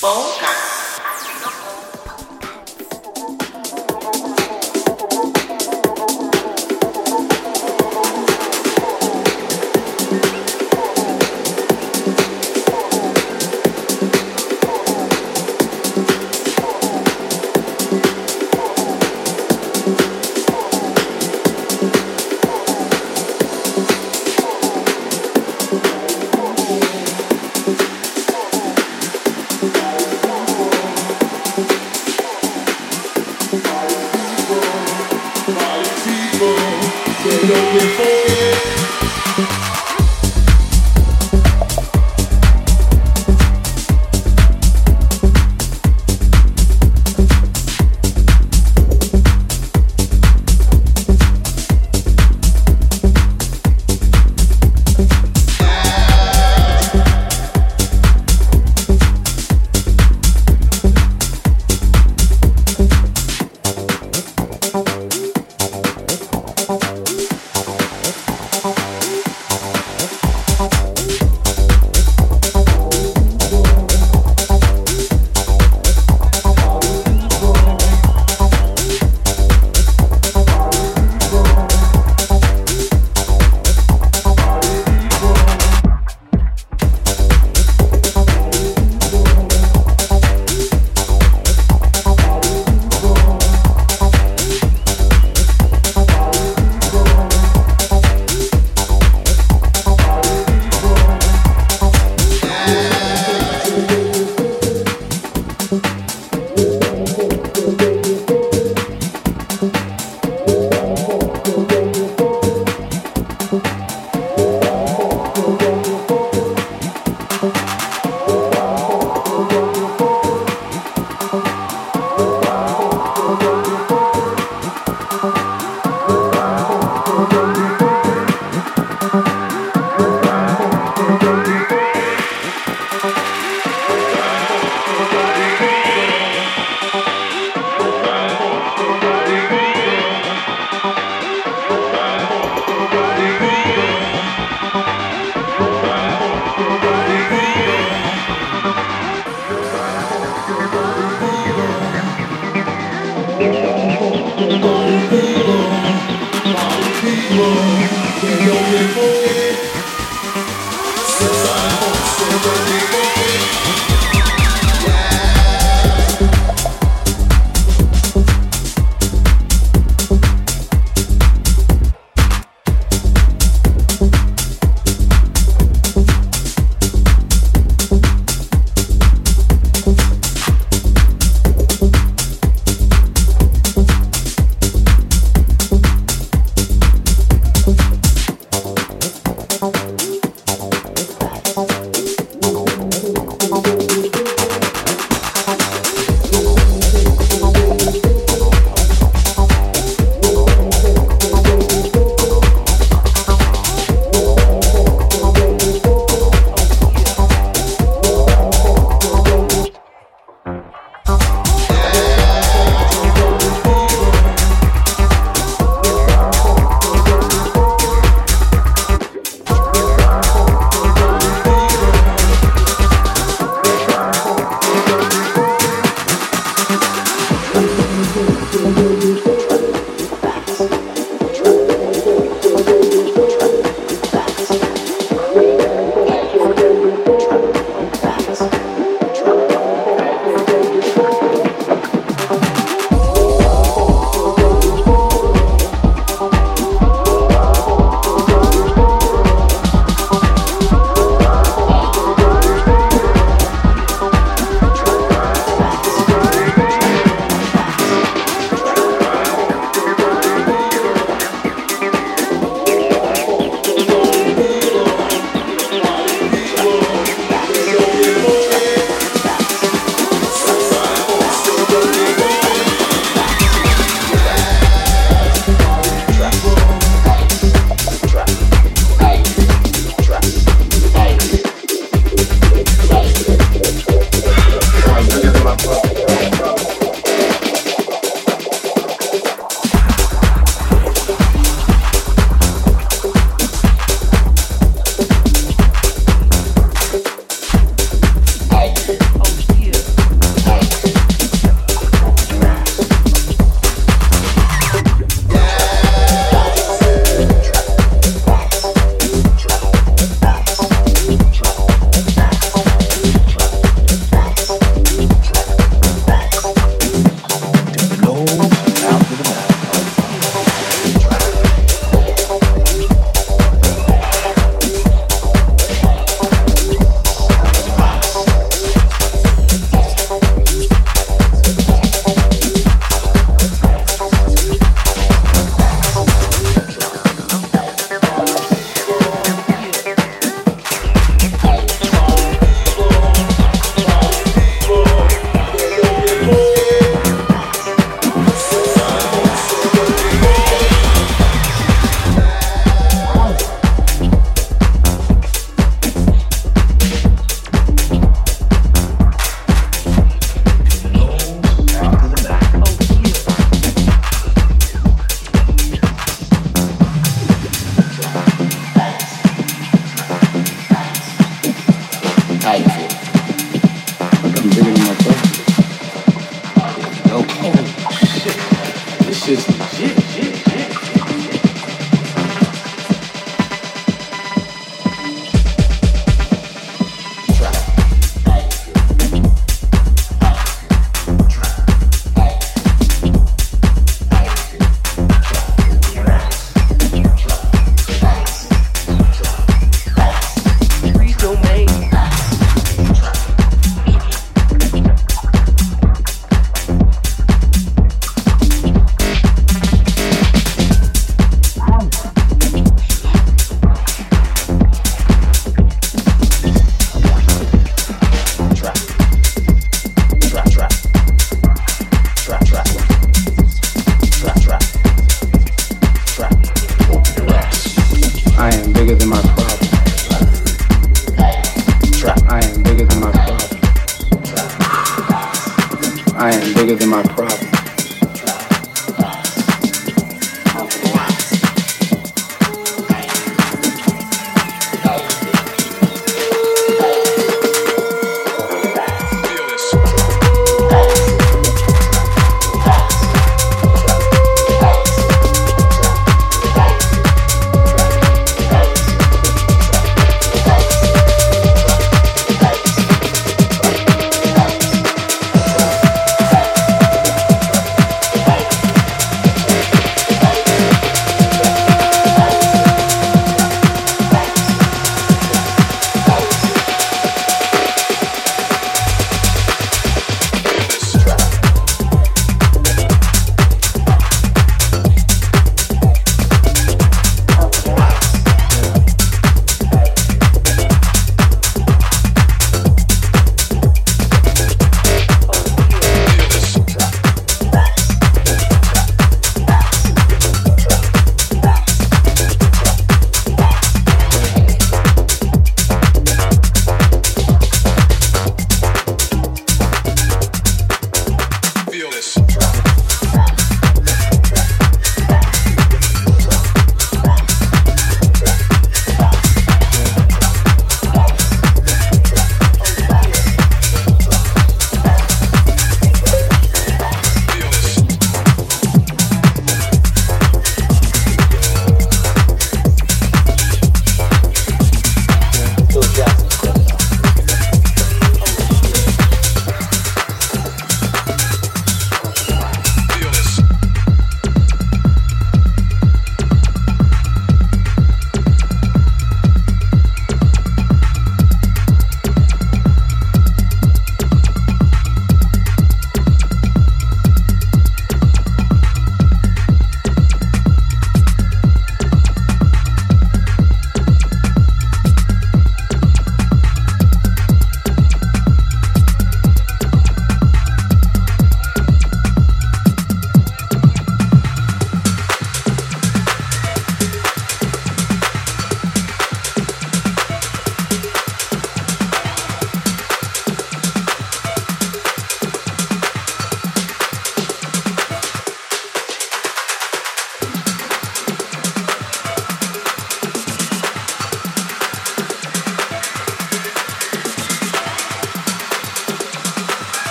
Four.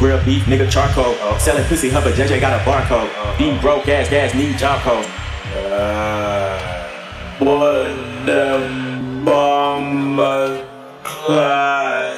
Grill beef, nigga charcoal. Uh, selling pussy hubba, JJ got a barcode. Uh, Being broke ass, gas need job code. Uh, what the bomber class.